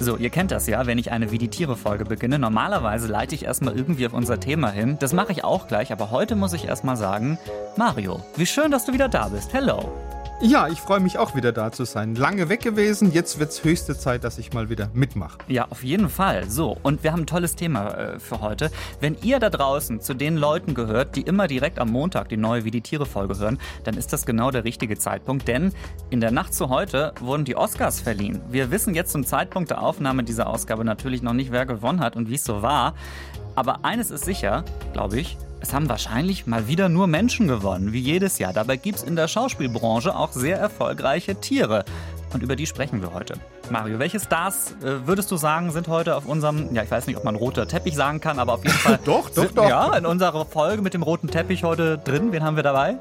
So, ihr kennt das ja, wenn ich eine Wie die Tiere-Folge beginne. Normalerweise leite ich erstmal irgendwie auf unser Thema hin. Das mache ich auch gleich, aber heute muss ich erstmal sagen, Mario, wie schön, dass du wieder da bist. Hello. Ja, ich freue mich auch wieder da zu sein. Lange weg gewesen, jetzt wird es höchste Zeit, dass ich mal wieder mitmache. Ja, auf jeden Fall. So, und wir haben ein tolles Thema äh, für heute. Wenn ihr da draußen zu den Leuten gehört, die immer direkt am Montag die neue Wie die Tiere Folge hören, dann ist das genau der richtige Zeitpunkt, denn in der Nacht zu heute wurden die Oscars verliehen. Wir wissen jetzt zum Zeitpunkt der Aufnahme dieser Ausgabe natürlich noch nicht, wer gewonnen hat und wie es so war. Aber eines ist sicher, glaube ich, es haben wahrscheinlich mal wieder nur Menschen gewonnen, wie jedes Jahr. Dabei gibt es in der Schauspielbranche auch sehr erfolgreiche Tiere. Und über die sprechen wir heute. Mario, welche Stars äh, würdest du sagen, sind heute auf unserem, ja, ich weiß nicht, ob man roter Teppich sagen kann, aber auf jeden Fall. doch, doch, sind, doch. Ja, in unserer Folge mit dem roten Teppich heute drin. Wen haben wir dabei?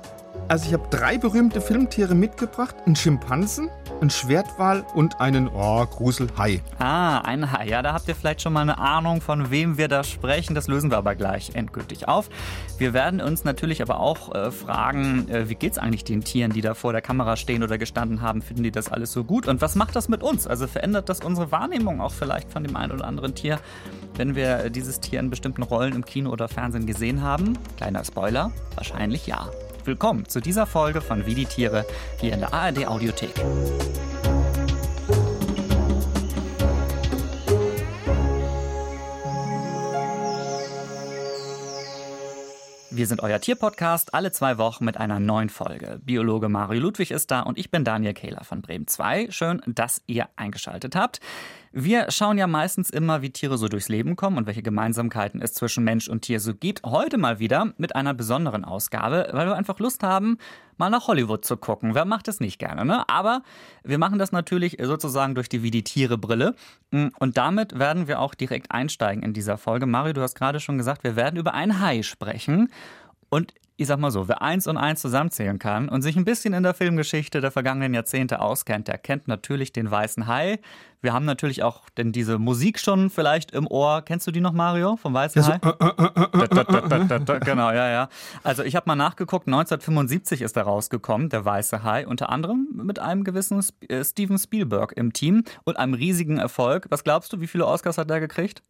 Also, ich habe drei berühmte Filmtiere mitgebracht: einen Schimpansen, einen Schwertwal und einen oh, Gruselhai. Ah, ein Hai. Ja, da habt ihr vielleicht schon mal eine Ahnung, von wem wir da sprechen. Das lösen wir aber gleich endgültig auf. Wir werden uns natürlich aber auch äh, fragen, äh, wie geht's eigentlich den Tieren, die da vor der Kamera stehen oder gestanden haben? Finden die das alles so gut? Und was macht das mit uns? Also verändert das unsere Wahrnehmung auch vielleicht von dem einen oder anderen Tier, wenn wir äh, dieses Tier in bestimmten Rollen im Kino oder Fernsehen gesehen haben? Kleiner Spoiler, wahrscheinlich ja. Willkommen zu dieser Folge von Wie die Tiere hier in der ARD Audiothek. Wir sind euer Tierpodcast, alle zwei Wochen mit einer neuen Folge. Biologe Mario Ludwig ist da und ich bin Daniel Kehler von Bremen 2. Schön, dass ihr eingeschaltet habt. Wir schauen ja meistens immer, wie Tiere so durchs Leben kommen und welche Gemeinsamkeiten es zwischen Mensch und Tier so gibt. Heute mal wieder mit einer besonderen Ausgabe, weil wir einfach Lust haben, mal nach Hollywood zu gucken. Wer macht es nicht gerne, ne? Aber wir machen das natürlich sozusagen durch die Wie die Tiere Brille. Und damit werden wir auch direkt einsteigen in dieser Folge. Mario, du hast gerade schon gesagt, wir werden über ein Hai sprechen. Und ich sag mal so, wer eins und eins zusammenzählen kann und sich ein bisschen in der Filmgeschichte der vergangenen Jahrzehnte auskennt, der kennt natürlich den weißen Hai. Wir haben natürlich auch denn diese Musik schon vielleicht im Ohr. Kennst du die noch, Mario, vom weißen Hai? Genau, ja, ja. Also ich habe mal nachgeguckt, 1975 ist er rausgekommen, der weiße Hai, unter anderem mit einem gewissen Steven Spielberg im Team und einem riesigen Erfolg. Was glaubst du, wie viele Oscars hat er gekriegt?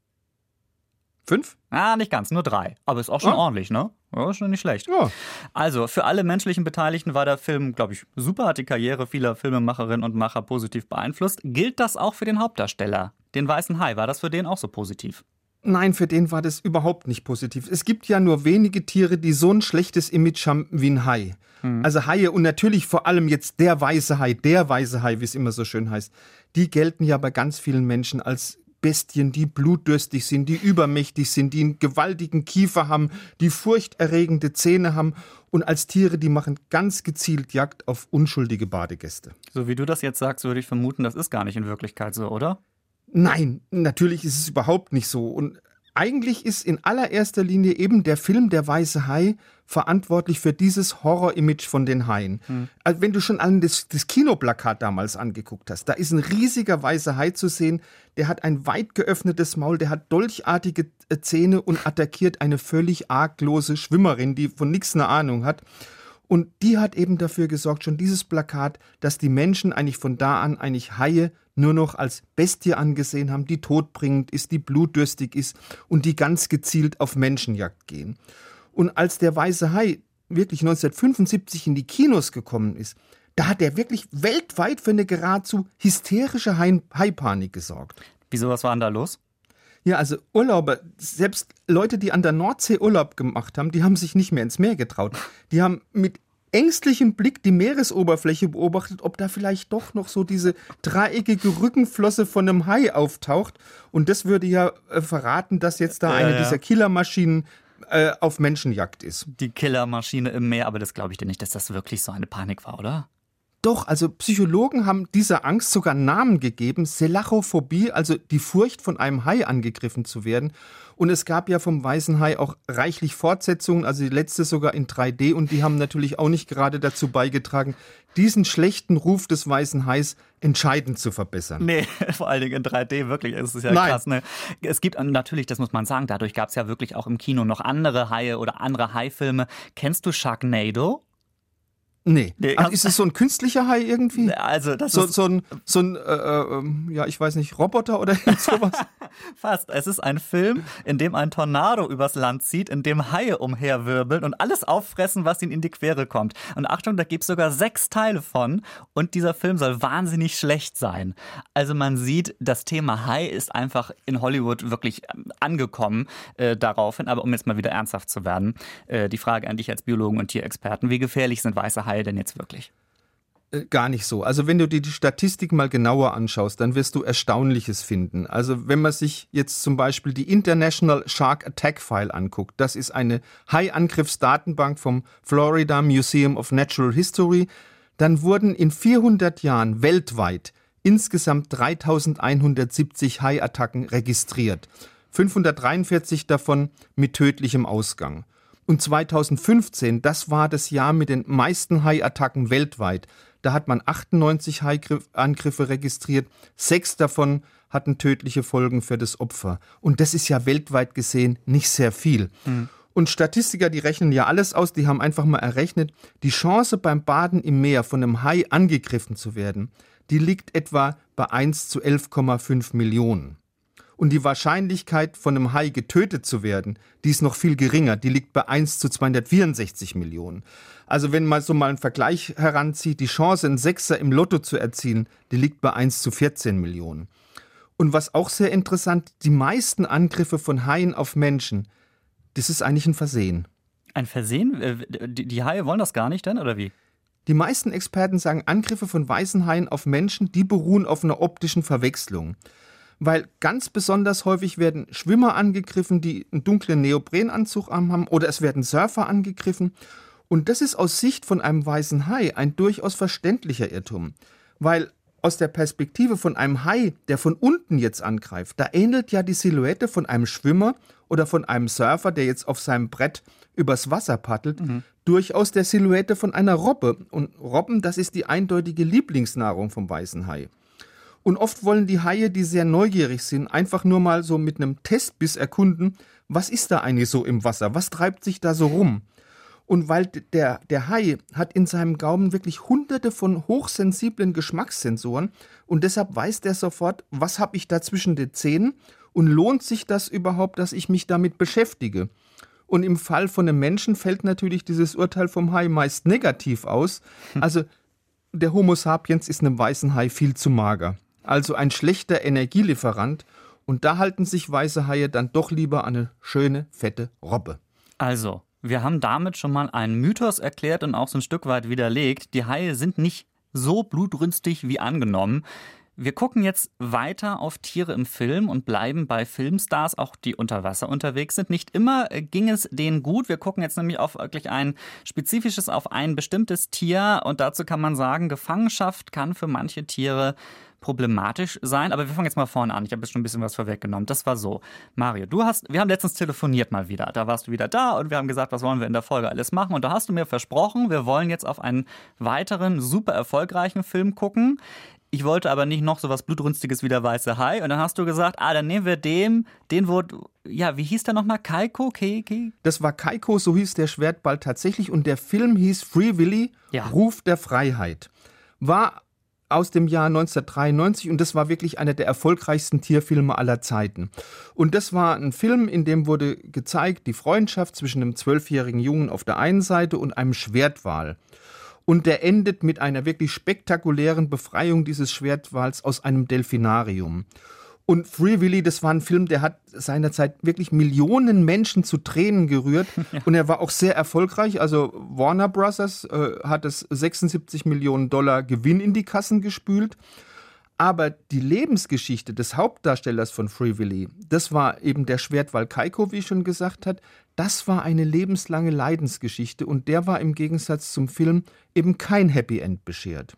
Fünf? Ah, nicht ganz, nur drei. Aber ist auch schon ah. ordentlich, ne? Ja, schon nicht schlecht. Ja. Also, für alle menschlichen Beteiligten war der Film, glaube ich, super, hat die Karriere vieler Filmemacherinnen und Macher positiv beeinflusst. Gilt das auch für den Hauptdarsteller, den Weißen Hai? War das für den auch so positiv? Nein, für den war das überhaupt nicht positiv. Es gibt ja nur wenige Tiere, die so ein schlechtes Image haben wie ein Hai. Mhm. Also Haie und natürlich vor allem jetzt der weiße Hai, der weiße Hai, wie es immer so schön heißt, die gelten ja bei ganz vielen Menschen als Bestien, die blutdürstig sind, die übermächtig sind, die einen gewaltigen Kiefer haben, die furchterregende Zähne haben und als Tiere, die machen ganz gezielt Jagd auf unschuldige Badegäste. So wie du das jetzt sagst, würde ich vermuten, das ist gar nicht in Wirklichkeit so, oder? Nein, natürlich ist es überhaupt nicht so. Und eigentlich ist in allererster Linie eben der Film Der Weiße Hai verantwortlich für dieses Horror-Image von den Haien. Hm. Also wenn du schon an das, das, Kinoplakat damals angeguckt hast, da ist ein riesiger weißer Hai zu sehen, der hat ein weit geöffnetes Maul, der hat dolchartige äh, Zähne und attackiert eine völlig arglose Schwimmerin, die von nichts eine Ahnung hat. Und die hat eben dafür gesorgt, schon dieses Plakat, dass die Menschen eigentlich von da an eigentlich Haie nur noch als Bestie angesehen haben, die todbringend ist, die blutdürstig ist und die ganz gezielt auf Menschenjagd gehen. Und als der Weiße Hai wirklich 1975 in die Kinos gekommen ist, da hat er wirklich weltweit für eine geradezu hysterische Haipanik gesorgt. Wieso, was war denn da los? Ja, also Urlauber, selbst Leute, die an der Nordsee Urlaub gemacht haben, die haben sich nicht mehr ins Meer getraut. Die haben mit ängstlichem Blick die Meeresoberfläche beobachtet, ob da vielleicht doch noch so diese dreieckige Rückenflosse von einem Hai auftaucht. Und das würde ja äh, verraten, dass jetzt da ja, eine ja. dieser Killermaschinen äh, auf Menschenjagd ist. Die Killermaschine im Meer, aber das glaube ich dir nicht, dass das wirklich so eine Panik war, oder? Doch, also Psychologen haben dieser Angst sogar Namen gegeben, Selachophobie, also die Furcht von einem Hai angegriffen zu werden. Und es gab ja vom Weißen Hai auch reichlich Fortsetzungen, also die letzte sogar in 3D und die haben natürlich auch nicht gerade dazu beigetragen, diesen schlechten Ruf des Weißen Hais entscheidend zu verbessern. Nee, vor allen Dingen in 3D wirklich ist es ja Nein. krass. Ne? Es gibt natürlich, das muss man sagen, dadurch gab es ja wirklich auch im Kino noch andere Haie oder andere Haifilme. Kennst du Sharknado? Nee. nee also ist es so ein künstlicher Hai irgendwie? Also das so, ist so ein, so ein äh, äh, ja, ich weiß nicht, Roboter oder sowas? Fast. Es ist ein Film, in dem ein Tornado übers Land zieht, in dem Haie umherwirbeln und alles auffressen, was ihnen in die Quere kommt. Und Achtung, da gibt es sogar sechs Teile von und dieser Film soll wahnsinnig schlecht sein. Also man sieht, das Thema Hai ist einfach in Hollywood wirklich ähm, angekommen äh, daraufhin. Aber um jetzt mal wieder ernsthaft zu werden, äh, die Frage an dich als Biologen und Tierexperten, wie gefährlich sind weiße Haie Haie denn jetzt wirklich? Äh, gar nicht so. Also wenn du dir die Statistik mal genauer anschaust, dann wirst du Erstaunliches finden. Also wenn man sich jetzt zum Beispiel die International Shark Attack File anguckt, das ist eine Hai-Angriffsdatenbank vom Florida Museum of Natural History, dann wurden in 400 Jahren weltweit insgesamt 3170 Hai-Attacken registriert. 543 davon mit tödlichem Ausgang. Und 2015, das war das Jahr mit den meisten Hai-Attacken weltweit. Da hat man 98 Hai-Angriffe registriert. Sechs davon hatten tödliche Folgen für das Opfer. Und das ist ja weltweit gesehen nicht sehr viel. Mhm. Und Statistiker, die rechnen ja alles aus, die haben einfach mal errechnet, die Chance beim Baden im Meer von einem Hai angegriffen zu werden, die liegt etwa bei 1 zu 11,5 Millionen. Und die Wahrscheinlichkeit, von einem Hai getötet zu werden, die ist noch viel geringer. Die liegt bei 1 zu 264 Millionen. Also wenn man so mal einen Vergleich heranzieht, die Chance, einen Sechser im Lotto zu erzielen, die liegt bei 1 zu 14 Millionen. Und was auch sehr interessant, die meisten Angriffe von Haien auf Menschen, das ist eigentlich ein Versehen. Ein Versehen? Äh, die Haie wollen das gar nicht denn, oder wie? Die meisten Experten sagen, Angriffe von weißen Haien auf Menschen, die beruhen auf einer optischen Verwechslung weil ganz besonders häufig werden Schwimmer angegriffen, die einen dunklen Neoprenanzug haben, oder es werden Surfer angegriffen. Und das ist aus Sicht von einem weißen Hai ein durchaus verständlicher Irrtum, weil aus der Perspektive von einem Hai, der von unten jetzt angreift, da ähnelt ja die Silhouette von einem Schwimmer oder von einem Surfer, der jetzt auf seinem Brett übers Wasser paddelt, mhm. durchaus der Silhouette von einer Robbe. Und Robben, das ist die eindeutige Lieblingsnahrung vom weißen Hai. Und oft wollen die Haie, die sehr neugierig sind, einfach nur mal so mit einem Testbiss erkunden, was ist da eigentlich so im Wasser? Was treibt sich da so rum? Und weil der, der Hai hat in seinem Gaumen wirklich hunderte von hochsensiblen Geschmackssensoren und deshalb weiß der sofort, was habe ich da zwischen den Zähnen und lohnt sich das überhaupt, dass ich mich damit beschäftige? Und im Fall von einem Menschen fällt natürlich dieses Urteil vom Hai meist negativ aus. Also der Homo sapiens ist einem weißen Hai viel zu mager also ein schlechter Energielieferant, und da halten sich weiße Haie dann doch lieber an eine schöne, fette Robbe. Also, wir haben damit schon mal einen Mythos erklärt und auch so ein Stück weit widerlegt. Die Haie sind nicht so blutrünstig wie angenommen. Wir gucken jetzt weiter auf Tiere im Film und bleiben bei Filmstars, auch die unter Wasser unterwegs sind. Nicht immer ging es denen gut. Wir gucken jetzt nämlich auf wirklich ein spezifisches, auf ein bestimmtes Tier. Und dazu kann man sagen, Gefangenschaft kann für manche Tiere problematisch sein. Aber wir fangen jetzt mal vorne an. Ich habe jetzt schon ein bisschen was vorweggenommen. Das war so. Mario, du hast, wir haben letztens telefoniert mal wieder. Da warst du wieder da und wir haben gesagt, was wollen wir in der Folge alles machen. Und da hast du mir versprochen, wir wollen jetzt auf einen weiteren super erfolgreichen Film gucken. Ich wollte aber nicht noch so was Blutrünstiges wie der Weiße Hai. Und dann hast du gesagt, ah, dann nehmen wir dem, den wurde, ja, wie hieß der nochmal? Kaiko? Keiki? Das war Kaiko, so hieß der Schwertball tatsächlich. Und der Film hieß Free Willy, ja. Ruf der Freiheit. War aus dem Jahr 1993 und das war wirklich einer der erfolgreichsten Tierfilme aller Zeiten. Und das war ein Film, in dem wurde gezeigt die Freundschaft zwischen einem zwölfjährigen Jungen auf der einen Seite und einem Schwertwal. Und der endet mit einer wirklich spektakulären Befreiung dieses Schwertwals aus einem Delfinarium. Und Free Willy, das war ein Film, der hat seinerzeit wirklich Millionen Menschen zu Tränen gerührt. Ja. Und er war auch sehr erfolgreich. Also Warner Brothers äh, hat es 76 Millionen Dollar Gewinn in die Kassen gespült. Aber die Lebensgeschichte des Hauptdarstellers von Free Willy, das war eben der Schwertwall Kaiko, wie ich schon gesagt hat, das war eine lebenslange Leidensgeschichte und der war im Gegensatz zum Film eben kein Happy End beschert.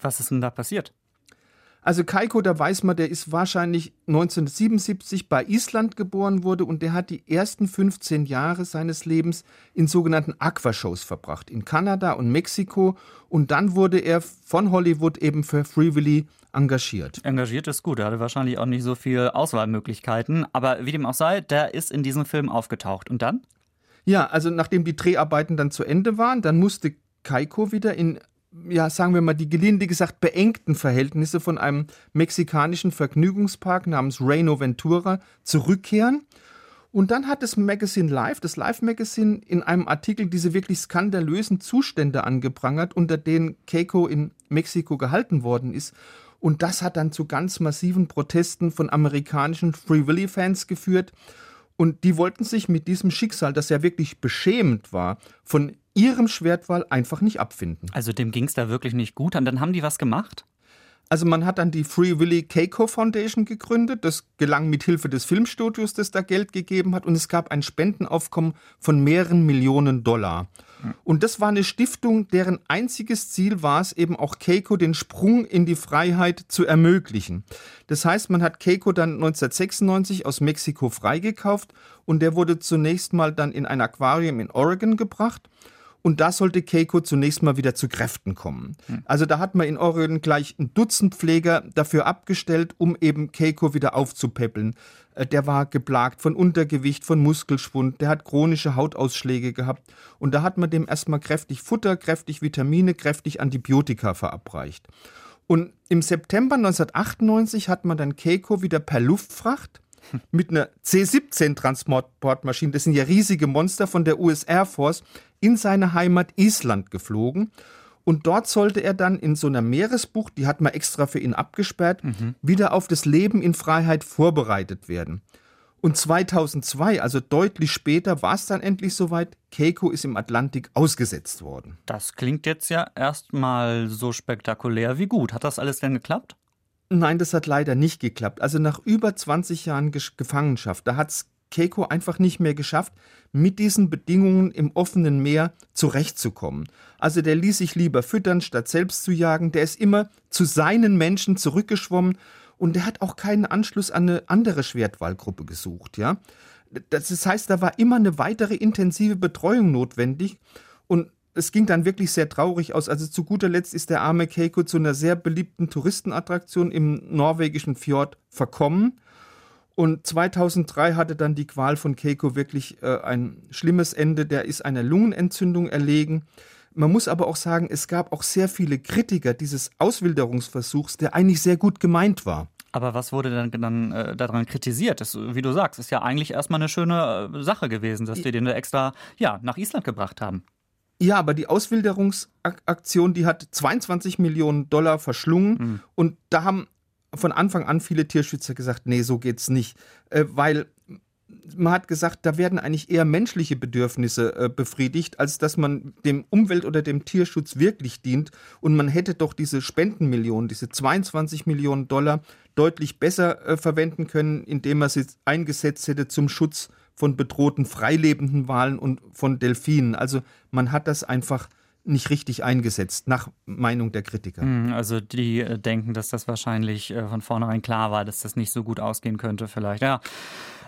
Was ist denn da passiert? Also Kaiko, da weiß man, der ist wahrscheinlich 1977 bei Island geboren wurde und der hat die ersten 15 Jahre seines Lebens in sogenannten Aquashows verbracht, in Kanada und Mexiko. Und dann wurde er von Hollywood eben für Free Willy engagiert. Engagiert ist gut, er hatte wahrscheinlich auch nicht so viele Auswahlmöglichkeiten. Aber wie dem auch sei, der ist in diesem Film aufgetaucht. Und dann? Ja, also nachdem die Dreharbeiten dann zu Ende waren, dann musste Keiko wieder in ja, sagen wir mal, die gelinde gesagt beengten Verhältnisse von einem mexikanischen Vergnügungspark namens Reino Ventura zurückkehren. Und dann hat das Magazine Live, das Live Magazine, in einem Artikel diese wirklich skandalösen Zustände angeprangert, unter denen Keiko in Mexiko gehalten worden ist. Und das hat dann zu ganz massiven Protesten von amerikanischen Free Willy-Fans geführt. Und die wollten sich mit diesem Schicksal, das ja wirklich beschämend war, von ihrem Schwertwall einfach nicht abfinden. Also dem ging es da wirklich nicht gut. Und dann haben die was gemacht? Also man hat dann die Free Willy Keiko Foundation gegründet. Das gelang mit Hilfe des Filmstudios, das da Geld gegeben hat. Und es gab ein Spendenaufkommen von mehreren Millionen Dollar. Und das war eine Stiftung, deren einziges Ziel war es eben auch Keiko den Sprung in die Freiheit zu ermöglichen. Das heißt, man hat Keiko dann 1996 aus Mexiko freigekauft und der wurde zunächst mal dann in ein Aquarium in Oregon gebracht. Und da sollte Keiko zunächst mal wieder zu Kräften kommen. Hm. Also da hat man in Oregon gleich ein Dutzend Pfleger dafür abgestellt, um eben Keiko wieder aufzupäppeln. Äh, der war geplagt von Untergewicht, von Muskelschwund, der hat chronische Hautausschläge gehabt. Und da hat man dem erstmal kräftig Futter, kräftig Vitamine, kräftig Antibiotika verabreicht. Und im September 1998 hat man dann Keiko wieder per Luftfracht mit einer C-17-Transportmaschine, das sind ja riesige Monster von der US Air Force, in seine Heimat Island geflogen. Und dort sollte er dann in so einer Meeresbucht, die hat man extra für ihn abgesperrt, mhm. wieder auf das Leben in Freiheit vorbereitet werden. Und 2002, also deutlich später, war es dann endlich soweit. Keiko ist im Atlantik ausgesetzt worden. Das klingt jetzt ja erstmal so spektakulär wie gut. Hat das alles denn geklappt? Nein, das hat leider nicht geklappt. Also nach über 20 Jahren Gefangenschaft, da hat es Keiko einfach nicht mehr geschafft, mit diesen Bedingungen im offenen Meer zurechtzukommen. Also der ließ sich lieber füttern, statt selbst zu jagen. Der ist immer zu seinen Menschen zurückgeschwommen und der hat auch keinen Anschluss an eine andere Schwertwallgruppe gesucht. Ja, das heißt, da war immer eine weitere intensive Betreuung notwendig und es ging dann wirklich sehr traurig aus. Also zu guter Letzt ist der arme Keiko zu einer sehr beliebten Touristenattraktion im norwegischen Fjord verkommen. Und 2003 hatte dann die Qual von Keiko wirklich äh, ein schlimmes Ende. Der ist einer Lungenentzündung erlegen. Man muss aber auch sagen, es gab auch sehr viele Kritiker dieses Auswilderungsversuchs, der eigentlich sehr gut gemeint war. Aber was wurde dann, dann äh, daran kritisiert? Das, wie du sagst, ist ja eigentlich erstmal eine schöne äh, Sache gewesen, dass die den extra ja, nach Island gebracht haben. Ja, aber die Auswilderungsaktion, die hat 22 Millionen Dollar verschlungen mhm. und da haben von Anfang an viele Tierschützer gesagt, nee, so geht's nicht, äh, weil man hat gesagt, da werden eigentlich eher menschliche Bedürfnisse äh, befriedigt, als dass man dem Umwelt- oder dem Tierschutz wirklich dient. Und man hätte doch diese Spendenmillionen, diese 22 Millionen Dollar, deutlich besser äh, verwenden können, indem man sie eingesetzt hätte zum Schutz von bedrohten freilebenden Walen und von Delfinen. Also man hat das einfach nicht richtig eingesetzt, nach Meinung der Kritiker. Hm, also die äh, denken, dass das wahrscheinlich äh, von vornherein klar war, dass das nicht so gut ausgehen könnte, vielleicht. Ja.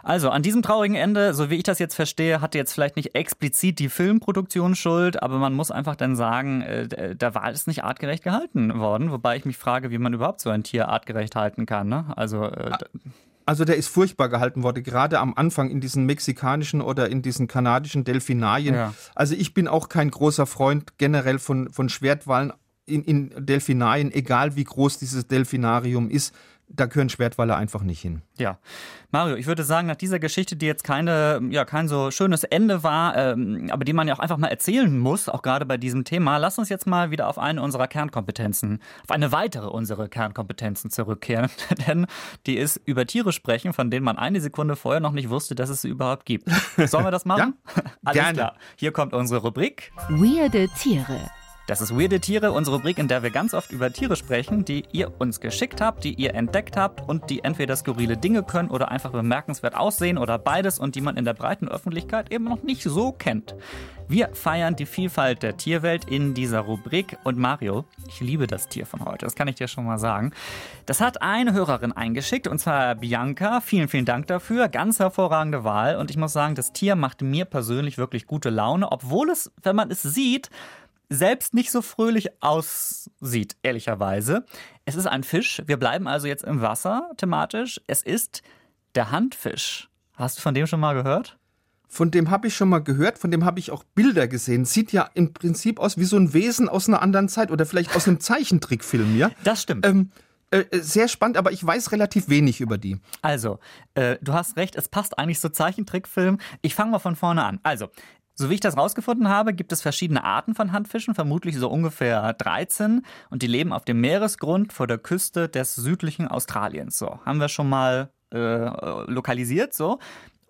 Also an diesem traurigen Ende, so wie ich das jetzt verstehe, hatte jetzt vielleicht nicht explizit die Filmproduktion Schuld, aber man muss einfach dann sagen, äh, da war es nicht artgerecht gehalten worden. Wobei ich mich frage, wie man überhaupt so ein Tier artgerecht halten kann. Ne? Also äh, also der ist furchtbar gehalten worden, gerade am Anfang in diesen mexikanischen oder in diesen kanadischen Delfinarien. Ja. Also ich bin auch kein großer Freund generell von, von Schwertwallen in, in Delfinarien, egal wie groß dieses Delfinarium ist da gehören Schwertwalle einfach nicht hin. Ja. Mario, ich würde sagen, nach dieser Geschichte, die jetzt keine, ja, kein so schönes Ende war, ähm, aber die man ja auch einfach mal erzählen muss, auch gerade bei diesem Thema, lass uns jetzt mal wieder auf eine unserer Kernkompetenzen, auf eine weitere unserer Kernkompetenzen zurückkehren. Denn die ist über Tiere sprechen, von denen man eine Sekunde vorher noch nicht wusste, dass es sie überhaupt gibt. Sollen wir das machen? ja, Alles gerne. klar. Hier kommt unsere Rubrik. Weirde Tiere. Das ist Weirde Tiere, unsere Rubrik, in der wir ganz oft über Tiere sprechen, die ihr uns geschickt habt, die ihr entdeckt habt und die entweder skurrile Dinge können oder einfach bemerkenswert aussehen oder beides und die man in der breiten Öffentlichkeit eben noch nicht so kennt. Wir feiern die Vielfalt der Tierwelt in dieser Rubrik und Mario, ich liebe das Tier von heute, das kann ich dir schon mal sagen. Das hat eine Hörerin eingeschickt und zwar Bianca. Vielen, vielen Dank dafür. Ganz hervorragende Wahl und ich muss sagen, das Tier macht mir persönlich wirklich gute Laune, obwohl es, wenn man es sieht, selbst nicht so fröhlich aussieht, ehrlicherweise. Es ist ein Fisch. Wir bleiben also jetzt im Wasser thematisch. Es ist der Handfisch. Hast du von dem schon mal gehört? Von dem habe ich schon mal gehört, von dem habe ich auch Bilder gesehen. Sieht ja im Prinzip aus wie so ein Wesen aus einer anderen Zeit oder vielleicht aus einem Zeichentrickfilm, ja? Das stimmt. Ähm, äh, sehr spannend, aber ich weiß relativ wenig über die. Also, äh, du hast recht, es passt eigentlich so Zeichentrickfilm. Ich fange mal von vorne an. Also, so wie ich das rausgefunden habe, gibt es verschiedene Arten von Handfischen, vermutlich so ungefähr 13. Und die leben auf dem Meeresgrund vor der Küste des südlichen Australiens. So, haben wir schon mal äh, lokalisiert, so.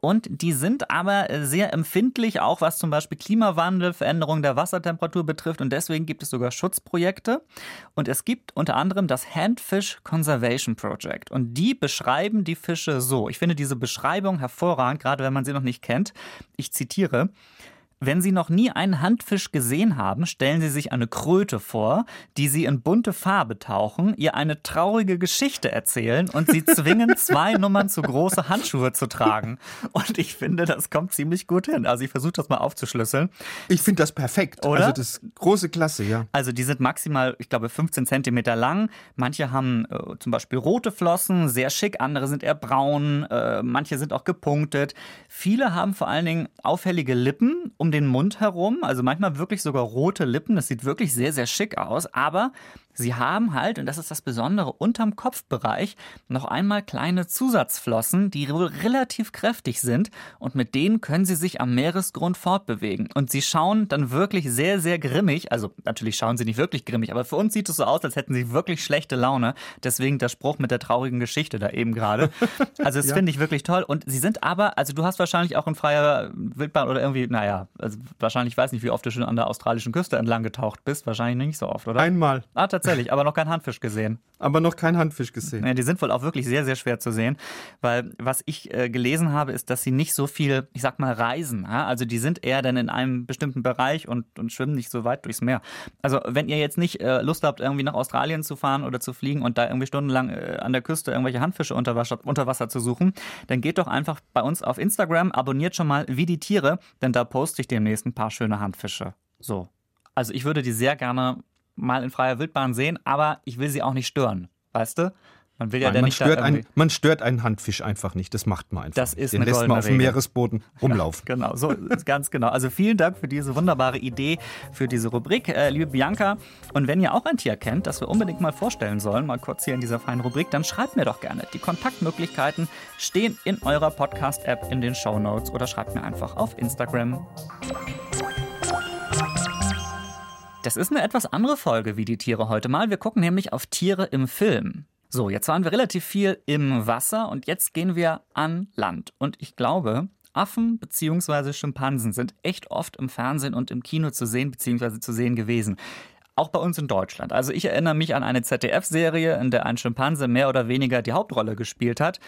Und die sind aber sehr empfindlich, auch was zum Beispiel Klimawandel, Veränderung der Wassertemperatur betrifft. Und deswegen gibt es sogar Schutzprojekte. Und es gibt unter anderem das Handfish Conservation Project. Und die beschreiben die Fische so. Ich finde diese Beschreibung hervorragend, gerade wenn man sie noch nicht kennt. Ich zitiere. Wenn Sie noch nie einen Handfisch gesehen haben, stellen Sie sich eine Kröte vor, die Sie in bunte Farbe tauchen, ihr eine traurige Geschichte erzählen und Sie zwingen, zwei Nummern zu große Handschuhe zu tragen. Und ich finde, das kommt ziemlich gut hin. Also ich versuche das mal aufzuschlüsseln. Ich finde das perfekt. Oder? Also das ist große Klasse, ja. Also die sind maximal, ich glaube, 15 Zentimeter lang. Manche haben äh, zum Beispiel rote Flossen, sehr schick. Andere sind eher braun. Äh, manche sind auch gepunktet. Viele haben vor allen Dingen auffällige Lippen, um den Mund herum, also manchmal wirklich sogar rote Lippen. Das sieht wirklich sehr, sehr schick aus. Aber Sie haben halt, und das ist das Besondere, unterm Kopfbereich noch einmal kleine Zusatzflossen, die relativ kräftig sind und mit denen können sie sich am Meeresgrund fortbewegen. Und sie schauen dann wirklich sehr, sehr grimmig. Also natürlich schauen sie nicht wirklich grimmig, aber für uns sieht es so aus, als hätten sie wirklich schlechte Laune. Deswegen der Spruch mit der traurigen Geschichte da eben gerade. Also das ja. finde ich wirklich toll. Und sie sind aber, also du hast wahrscheinlich auch in freier Wildbahn oder irgendwie, naja, also wahrscheinlich, ich weiß nicht, wie oft du schon an der australischen Küste entlang getaucht bist. Wahrscheinlich nicht so oft, oder? Einmal. Ah, tatsächlich, aber noch kein Handfisch gesehen. Aber noch kein Handfisch gesehen. Ja, die sind wohl auch wirklich sehr, sehr schwer zu sehen, weil was ich äh, gelesen habe, ist, dass sie nicht so viel, ich sag mal, reisen. Ja? Also die sind eher dann in einem bestimmten Bereich und, und schwimmen nicht so weit durchs Meer. Also wenn ihr jetzt nicht äh, Lust habt, irgendwie nach Australien zu fahren oder zu fliegen und da irgendwie stundenlang äh, an der Küste irgendwelche Handfische unter Wasser, unter Wasser zu suchen, dann geht doch einfach bei uns auf Instagram, abonniert schon mal wie die Tiere, denn da poste ich demnächst ein paar schöne Handfische. So. Also ich würde die sehr gerne mal in freier Wildbahn sehen, aber ich will sie auch nicht stören. Weißt du? Man will ja Nein, man nicht stört ein, Man stört einen Handfisch einfach nicht. Das macht man einfach. Das ist Den lässt man auf dem Regel. Meeresboden rumlaufen. Ja, genau, so ganz genau. Also vielen Dank für diese wunderbare Idee, für diese Rubrik, äh, liebe Bianca. Und wenn ihr auch ein Tier kennt, das wir unbedingt mal vorstellen sollen, mal kurz hier in dieser feinen Rubrik, dann schreibt mir doch gerne. Die Kontaktmöglichkeiten stehen in eurer Podcast-App in den Show Notes oder schreibt mir einfach auf Instagram. Das ist eine etwas andere Folge wie die Tiere heute mal. Wir gucken nämlich auf Tiere im Film. So, jetzt waren wir relativ viel im Wasser und jetzt gehen wir an Land. Und ich glaube, Affen bzw. Schimpansen sind echt oft im Fernsehen und im Kino zu sehen bzw. zu sehen gewesen. Auch bei uns in Deutschland. Also ich erinnere mich an eine ZDF-Serie, in der ein Schimpanse mehr oder weniger die Hauptrolle gespielt hat.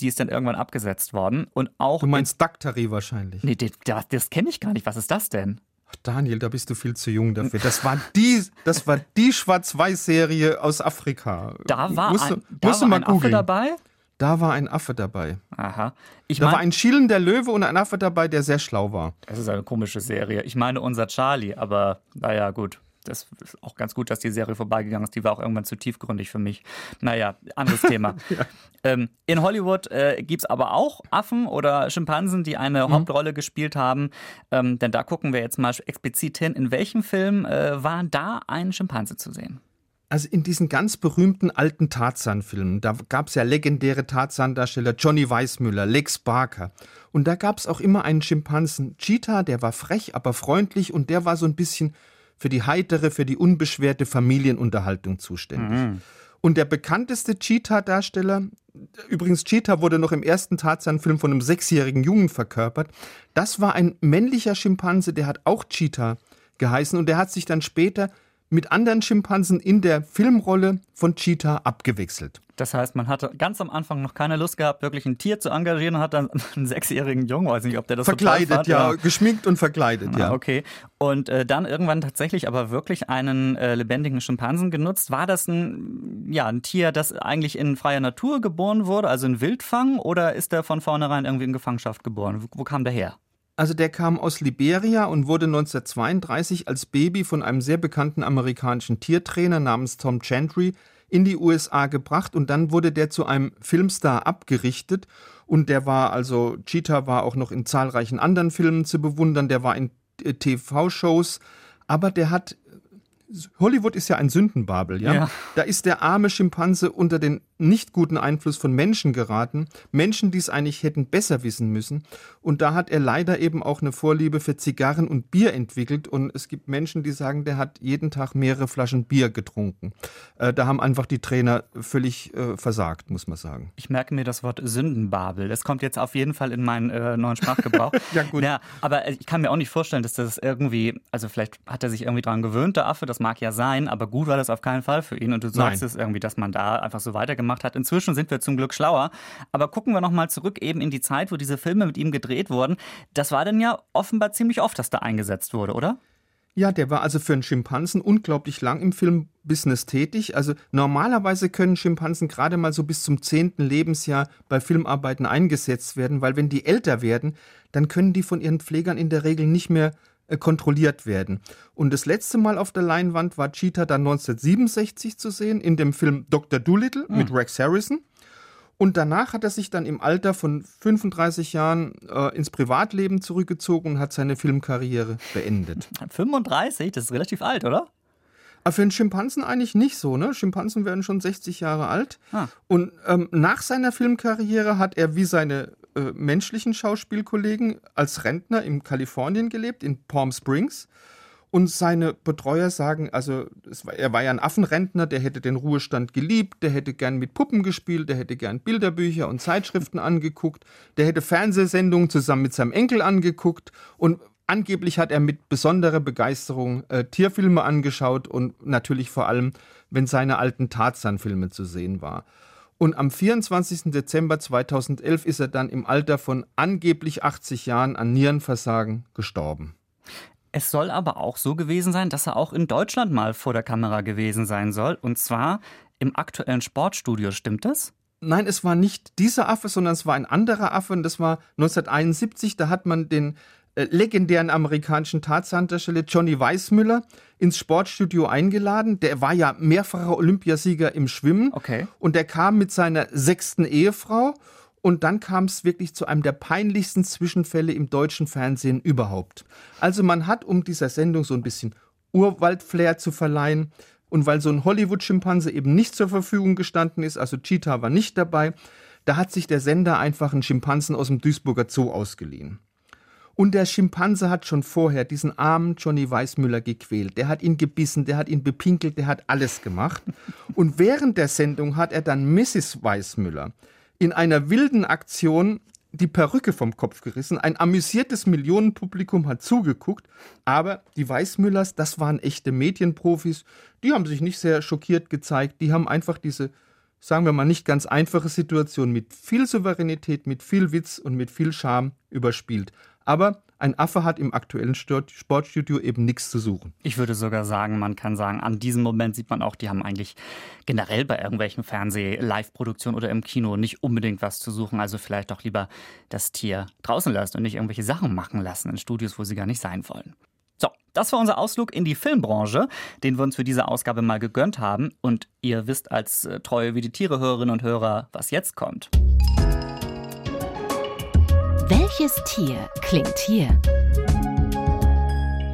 Die ist dann irgendwann abgesetzt worden. Und auch Du meinst Daktari wahrscheinlich. Nee, das, das kenne ich gar nicht. Was ist das denn? Daniel, da bist du viel zu jung dafür. Das war die, das war die Schwarz-Weiß-Serie aus Afrika. Da war musst, ein, da musst war ein Affe dabei? Da war ein Affe dabei. Aha. Ich Da war mein, ein schielender Löwe und ein Affe dabei, der sehr schlau war. das ist eine komische Serie. Ich meine unser Charlie, aber naja, gut. Das ist auch ganz gut, dass die Serie vorbeigegangen ist. Die war auch irgendwann zu tiefgründig für mich. Naja, anderes Thema. ähm, in Hollywood äh, gibt es aber auch Affen oder Schimpansen, die eine Hauptrolle gespielt haben. Ähm, denn da gucken wir jetzt mal explizit hin. In welchem Film äh, war da ein Schimpanse zu sehen? Also in diesen ganz berühmten alten Tarzan-Filmen, da gab es ja legendäre Tarzan-Darsteller Johnny Weissmüller, Lex Barker. Und da gab es auch immer einen Schimpansen Cheetah, der war frech, aber freundlich und der war so ein bisschen für die heitere, für die unbeschwerte Familienunterhaltung zuständig. Und der bekannteste Cheetah-Darsteller, übrigens Cheetah wurde noch im ersten Tarzan-Film von einem sechsjährigen Jungen verkörpert, das war ein männlicher Schimpanse, der hat auch Cheetah geheißen und der hat sich dann später mit anderen Schimpansen in der Filmrolle von Cheetah abgewechselt. Das heißt, man hatte ganz am Anfang noch keine Lust gehabt, wirklich ein Tier zu engagieren und hat dann einen sechsjährigen Jungen, weiß nicht, ob der das so toll Verkleidet, fand, ja, geschminkt und verkleidet, Ah, ja. okay. Und äh, dann irgendwann tatsächlich aber wirklich einen äh, lebendigen Schimpansen genutzt. War das ein, ja, ein Tier, das eigentlich in freier Natur geboren wurde, also in Wildfang, oder ist der von vornherein irgendwie in Gefangenschaft geboren? Wo, wo kam der her? Also der kam aus Liberia und wurde 1932 als Baby von einem sehr bekannten amerikanischen Tiertrainer namens Tom Chantry in die USA gebracht und dann wurde der zu einem Filmstar abgerichtet Und der war also, Cheetah war auch noch in zahlreichen anderen Filmen zu bewundern, der war in äh, TV-Shows, aber der hat Hollywood ist ja ein Sündenbabel, ja? ja? Da ist der arme Schimpanse unter den nicht guten Einfluss von Menschen geraten. Menschen, die es eigentlich hätten besser wissen müssen. Und da hat er leider eben auch eine Vorliebe für Zigarren und Bier entwickelt. Und es gibt Menschen, die sagen, der hat jeden Tag mehrere Flaschen Bier getrunken. Äh, da haben einfach die Trainer völlig äh, versagt, muss man sagen. Ich merke mir das Wort Sündenbabel. Das kommt jetzt auf jeden Fall in meinen äh, neuen Sprachgebrauch. ja, gut. Ja, aber ich kann mir auch nicht vorstellen, dass das irgendwie, also vielleicht hat er sich irgendwie dran gewöhnt, der Affe, das mag ja sein, aber gut war das auf keinen Fall für ihn. Und du sagst Nein. es irgendwie, dass man da einfach so weitergemacht gemacht hat. Inzwischen sind wir zum Glück schlauer. Aber gucken wir nochmal zurück eben in die Zeit, wo diese Filme mit ihm gedreht wurden. Das war dann ja offenbar ziemlich oft, dass da eingesetzt wurde, oder? Ja, der war also für einen Schimpansen unglaublich lang im Filmbusiness tätig. Also normalerweise können Schimpansen gerade mal so bis zum zehnten Lebensjahr bei Filmarbeiten eingesetzt werden, weil wenn die älter werden, dann können die von ihren Pflegern in der Regel nicht mehr kontrolliert werden. Und das letzte Mal auf der Leinwand war Cheetah dann 1967 zu sehen in dem Film Dr. Doolittle mhm. mit Rex Harrison. Und danach hat er sich dann im Alter von 35 Jahren äh, ins Privatleben zurückgezogen und hat seine Filmkarriere beendet. 35? Das ist relativ alt, oder? Aber für einen Schimpansen eigentlich nicht so, ne? Schimpansen werden schon 60 Jahre alt. Ah. Und ähm, nach seiner Filmkarriere hat er wie seine äh, menschlichen Schauspielkollegen als Rentner in Kalifornien gelebt, in Palm Springs. Und seine Betreuer sagen, also war, er war ja ein Affenrentner, der hätte den Ruhestand geliebt, der hätte gern mit Puppen gespielt, der hätte gern Bilderbücher und Zeitschriften angeguckt, der hätte Fernsehsendungen zusammen mit seinem Enkel angeguckt und angeblich hat er mit besonderer Begeisterung äh, Tierfilme angeschaut und natürlich vor allem, wenn seine alten Tarzan-Filme zu sehen war. Und am 24. Dezember 2011 ist er dann im Alter von angeblich 80 Jahren an Nierenversagen gestorben. Es soll aber auch so gewesen sein, dass er auch in Deutschland mal vor der Kamera gewesen sein soll. Und zwar im aktuellen Sportstudio. Stimmt das? Nein, es war nicht dieser Affe, sondern es war ein anderer Affe. Und das war 1971. Da hat man den legendären amerikanischen Tarzandarsteller Johnny Weissmüller ins Sportstudio eingeladen. Der war ja mehrfacher Olympiasieger im Schwimmen. Okay. Und der kam mit seiner sechsten Ehefrau. Und dann kam es wirklich zu einem der peinlichsten Zwischenfälle im deutschen Fernsehen überhaupt. Also man hat, um dieser Sendung so ein bisschen Urwaldflair zu verleihen, und weil so ein Hollywood-Schimpanse eben nicht zur Verfügung gestanden ist, also Cheetah war nicht dabei, da hat sich der Sender einfach einen Schimpansen aus dem Duisburger Zoo ausgeliehen. Und der Schimpanse hat schon vorher diesen armen Johnny Weissmüller gequält. Der hat ihn gebissen, der hat ihn bepinkelt, der hat alles gemacht. Und während der Sendung hat er dann Mrs. Weissmüller in einer wilden Aktion die Perücke vom Kopf gerissen. Ein amüsiertes Millionenpublikum hat zugeguckt, aber die Weißmüllers, das waren echte Medienprofis, die haben sich nicht sehr schockiert gezeigt, die haben einfach diese, sagen wir mal, nicht ganz einfache Situation mit viel Souveränität, mit viel Witz und mit viel Charme überspielt. Aber ein Affe hat im aktuellen Sportstudio eben nichts zu suchen. Ich würde sogar sagen, man kann sagen, an diesem Moment sieht man auch, die haben eigentlich generell bei irgendwelchen Fernseh-Live-Produktionen oder im Kino nicht unbedingt was zu suchen. Also vielleicht doch lieber das Tier draußen lassen und nicht irgendwelche Sachen machen lassen in Studios, wo sie gar nicht sein wollen. So, das war unser Ausflug in die Filmbranche, den wir uns für diese Ausgabe mal gegönnt haben. Und ihr wisst als äh, treue wie die Tiere Hörerinnen und Hörer, was jetzt kommt. Welches Tier klingt hier?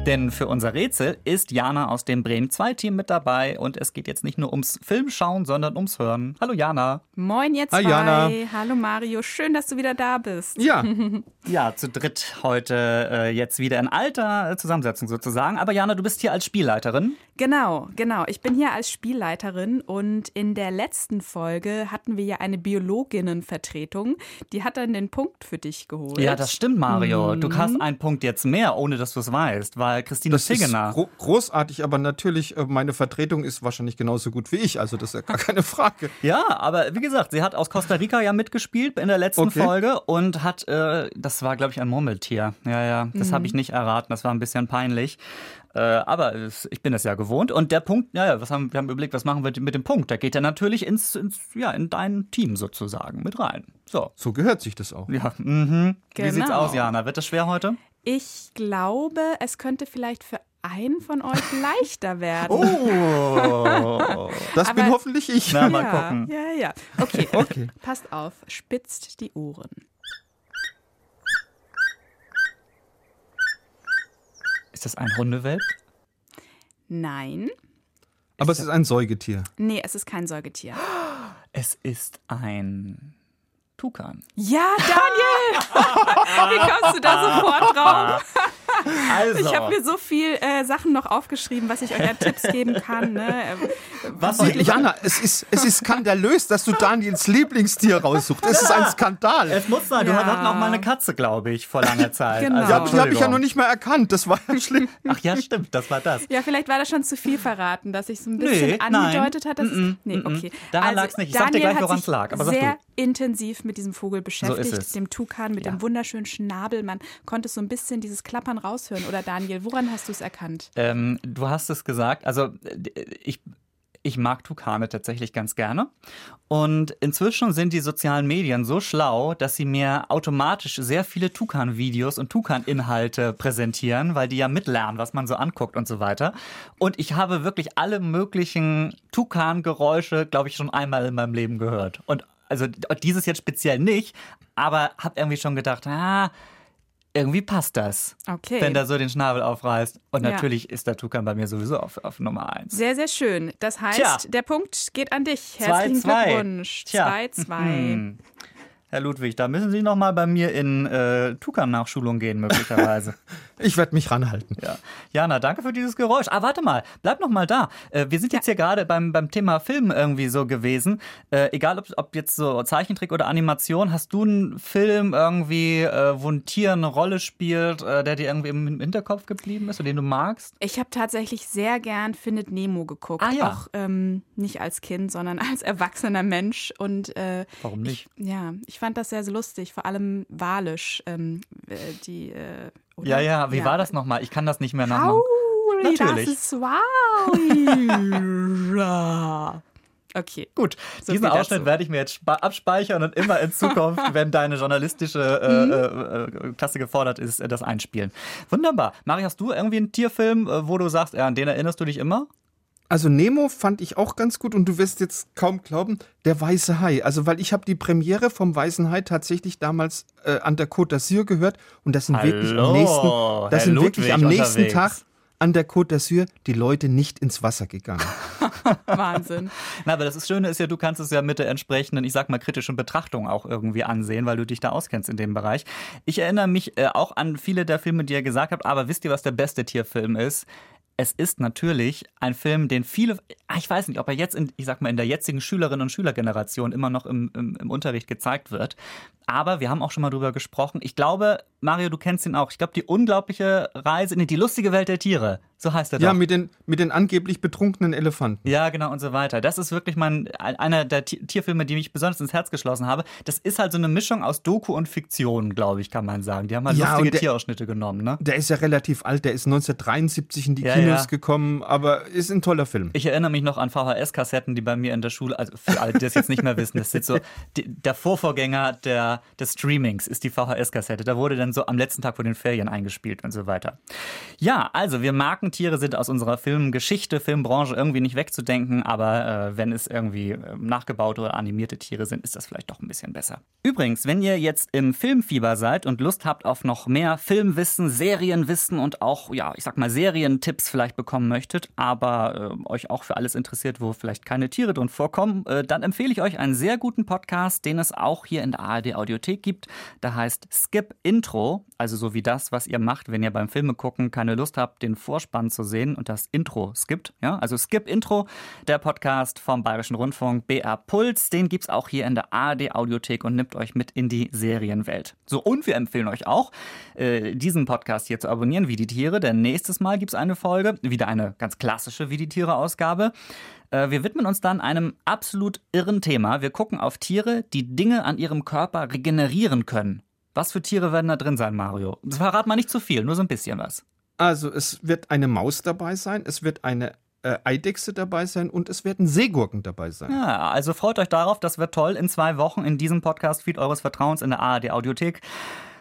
Denn für unser Rätsel ist Jana aus dem Bremen 2 Team mit dabei und es geht jetzt nicht nur ums Filmschauen, sondern ums Hören. Hallo Jana. Moin zwei. Hi, Jana. Hallo Mario, schön, dass du wieder da bist. Ja. ja, zu dritt heute äh, jetzt wieder in alter äh, Zusammensetzung sozusagen. Aber Jana, du bist hier als Spielleiterin. Genau, genau. Ich bin hier als Spielleiterin und in der letzten Folge hatten wir ja eine Biologinnenvertretung. Die hat dann den Punkt für dich geholt. Ja, das stimmt, Mario. Mhm. Du hast einen Punkt jetzt mehr, ohne dass du es weißt, weil Christine das Figener. Ist gro großartig, aber natürlich, äh, meine Vertretung ist wahrscheinlich genauso gut wie ich, also das ist ja gar keine Frage. ja, aber wie gesagt, sie hat aus Costa Rica ja mitgespielt in der letzten okay. Folge und hat, äh, das war glaube ich ein Murmeltier. Ja, ja, das mhm. habe ich nicht erraten, das war ein bisschen peinlich. Äh, aber ich bin das ja gewohnt. Und der Punkt, ja, was haben, wir haben überlegt, was machen wir mit dem Punkt? Da geht er natürlich ins, ins, ja, in dein Team sozusagen mit rein. So. So gehört sich das auch. Ja. Mhm. Genau. Wie sieht's genau. aus, Jana? Wird das schwer heute? Ich glaube, es könnte vielleicht für einen von euch leichter werden. Oh, das Aber- bin hoffentlich ich. Na, mal ja, gucken. Ja, ja. Okay. Okay. Passt auf, spitzt die Ohren. Ist das ein Hundewelp? Nein. Aber es ist ein Säugetier. Nee, es ist kein Säugetier. Es ist ein Tukan. Ja, Daniel! Wie kommst du da sofort drauf? Also, Ich habe mir so viel äh, Sachen noch aufgeschrieben, was ich euch an Tipps geben kann. Ne? Äh, was ich Jana, es ist, es ist skandalös, dass du Daniels Lieblingstier raussuchst. Es ist ein Skandal. Es muss sein, du Ja. hatten auch mal eine Katze, glaube ich, vor langer Zeit. Genau. Also, Ja, die habe ich ja noch nicht mal erkannt. Das war ja schlimm. Ach ja, stimmt, das war das. Ja, vielleicht war das schon zu viel verraten, dass ich so ein bisschen Nee, angedeutet nein. hat, dass es. Nee, okay. Daran lag's nicht. Ich sag dir Daniel gleich, woran's sich lag, aber sag sehr intensiv mit diesem Vogel beschäftigt, es. dem Tukan, mit Ja. dem wunderschönen Schnabel. Man konnte so ein bisschen dieses Klappern raushören. Oder Daniel, woran hast du es erkannt? Ähm, du hast es gesagt, also ich, ich mag Tukane tatsächlich ganz gerne. Und inzwischen sind die sozialen Medien so schlau, dass sie mir automatisch sehr viele Tukan-Videos und Tukan-Inhalte präsentieren, weil die ja mitlernen, was man so anguckt und so weiter. Und ich habe wirklich alle möglichen Tukan-Geräusche, glaube ich, schon einmal in meinem Leben gehört. Und also dieses jetzt speziell nicht, aber habe irgendwie schon gedacht, ah, irgendwie passt das. Okay. Wenn der so den Schnabel aufreißt. Und Ja. natürlich ist der Tukan bei mir sowieso auf, auf Nummer eins. Sehr, sehr schön. Das heißt, Tja. der Punkt geht an dich. Herzlichen 2-2. Glückwunsch. Tja. 2-2. Herr Ludwig, da müssen Sie noch mal bei mir in äh, Tukan-Nachschulung gehen, möglicherweise. Ich werde mich ranhalten. ja. Jana, danke für dieses Geräusch. Ah, warte mal, bleib noch mal da. Äh, wir sind jetzt hier gerade beim, beim Thema Film irgendwie so gewesen. Äh, egal, ob, ob jetzt so Zeichentrick oder Animation, hast du einen Film irgendwie, äh, wo ein Tier eine Rolle spielt, äh, der dir irgendwie im Hinterkopf geblieben ist oder den du magst? Ich habe tatsächlich sehr gern Findet Nemo geguckt. Ah, ja. Auch ähm, nicht als Kind, sondern als erwachsener Mensch. Und äh, Warum nicht? Ich, ja, ich fand das sehr, sehr lustig. Vor allem walisch. Ähm, äh, die, äh? Ja, ja, wie war das nochmal? Ich kann das nicht mehr nachmachen. Pauli, Natürlich. das ist wow. okay. Gut, So diesen Ausschnitt dazu. werde ich mir jetzt abspeichern und immer in Zukunft, wenn deine journalistische äh, äh, Klasse gefordert ist, äh, das einspielen. Wunderbar. Mari, hast du irgendwie einen Tierfilm, äh, wo du sagst, ja, an den erinnerst du dich immer? Also Nemo fand ich auch ganz gut und du wirst jetzt kaum glauben, der Weiße Hai. Also weil ich habe die Premiere vom Weißen Hai tatsächlich damals äh, an der Côte d'Azur gehört und das sind wirklich Hallo, am nächsten, Herr das sind wirklich am nächsten. Tag an der Côte d'Azur die Leute nicht ins Wasser gegangen. Wahnsinn. Na, aber das Schöne ist ja, du kannst es ja mit der entsprechenden, ich sag mal, kritischen Betrachtung auch irgendwie ansehen, weil du dich da auskennst in dem Bereich. Ich erinnere mich äh, auch an viele der Filme, die ihr gesagt habt, aber wisst ihr, was der beste Tierfilm ist? Es ist natürlich ein Film, den viele, ah, ich weiß nicht, ob er jetzt in, ich sag mal, in der jetzigen Schülerinnen und Schülergeneration immer noch im, im, im Unterricht gezeigt wird. Aber wir haben auch schon mal drüber gesprochen. Ich glaube, Mario, du kennst ihn auch. Ich glaube, die unglaubliche Reise in die lustige Welt der Tiere. So heißt er ja, doch. mit den, mit den angeblich betrunkenen Elefanten. Ja, genau und so weiter. Das ist wirklich mein einer der Ti- Tierfilme, die mich besonders ins Herz geschlossen habe. Das ist halt so eine Mischung aus Doku und Fiktion, glaube ich, kann man sagen. Die haben halt Ja, lustige der- Tierausschnitte genommen, ne? Der ist ja relativ alt, der ist 1973 in die Ja, Kinos ja. gekommen, aber ist ein toller Film. Ich erinnere mich noch an VHS-Kassetten, die bei mir in der Schule, also für alle, die das jetzt nicht mehr wissen, das ist so die, der Vorvorgänger der, des Streamings ist die VHS-Kassette. Da wurde dann so am letzten Tag vor den Ferien eingespielt und so weiter. Ja, also wir Markentiere sind aus unserer Filmgeschichte, Filmbranche irgendwie nicht wegzudenken, aber äh, wenn es irgendwie äh, nachgebaute oder animierte Tiere sind, ist das vielleicht doch ein bisschen besser. Übrigens, wenn ihr jetzt im Filmfieber seid und Lust habt auf noch mehr Filmwissen, Serienwissen und auch, ja, ich sag mal, Serientipps vielleicht bekommen möchtet, aber äh, euch auch für alles interessiert, wo vielleicht keine Tiere drin vorkommen, äh, dann empfehle ich euch einen sehr guten Podcast, den es auch hier in der ARD Audiothek gibt. Da heißt Skip Intro, also so wie das, was ihr macht, wenn ihr beim Filme gucken keine Lust habt, den Vorspann zu sehen und das Intro skippt. Ja, also Skip Intro, der Podcast vom Bayerischen Rundfunk BR Puls, den gibt's auch hier in der ARD Audiothek und nimmt euch mit in die Serienwelt. So, und wir empfehlen euch auch, äh, diesen Podcast hier zu abonnieren, wie die Tiere, denn nächstes Mal gibt's eine Folge, wieder eine ganz klassische Wie die Tiere-Ausgabe. Äh, Wir widmen uns dann einem absolut irren Thema. Wir gucken auf Tiere, die Dinge an ihrem Körper regenerieren können. Was für Tiere werden da drin sein, Mario? Verrat mal nicht zu viel, nur so ein bisschen was. Also es wird eine Maus dabei sein, es wird eine äh, Eidechse dabei sein und es werden Seegurken dabei sein. Ja, also freut euch darauf, das wird toll in zwei Wochen in diesem Podcast-Feed eures Vertrauens in der ARD Audiothek.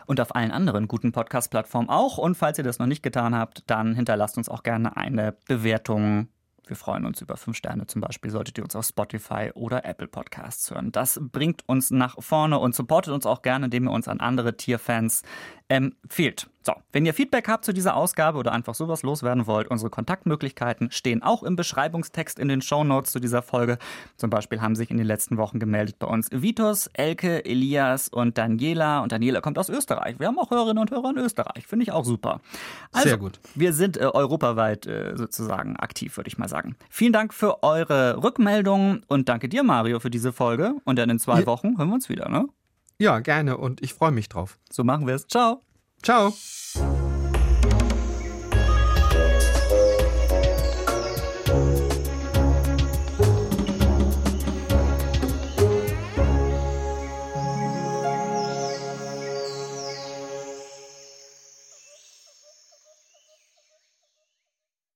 Und auf allen anderen guten Podcast-Plattformen auch. Und falls ihr das noch nicht getan habt, dann hinterlasst uns auch gerne eine Bewertung wir freuen uns über fünf Sterne zum Beispiel, solltet ihr uns auf Spotify oder Apple Podcasts hören. Das bringt uns nach vorne und supportet uns auch gerne, indem ihr uns an andere Tierfans empfiehlt. So, wenn ihr Feedback habt zu dieser Ausgabe oder einfach sowas loswerden wollt, unsere Kontaktmöglichkeiten stehen auch im Beschreibungstext in den Shownotes zu dieser Folge. Zum Beispiel haben sich in den letzten Wochen gemeldet bei uns Vitos, Elke, Elias und Daniela. Und Daniela kommt aus Österreich. Wir haben auch Hörerinnen und Hörer in Österreich. Finde ich auch super. Also, Sehr gut. Wir sind äh, europaweit äh, sozusagen aktiv, würde ich mal sagen. Vielen Dank für eure Rückmeldungen und danke dir, Mario, für diese Folge. Und dann in zwei Ja. Wochen hören wir uns wieder, ne? Ja, gerne und ich freue mich drauf. So machen wir es. Ciao. Ciao.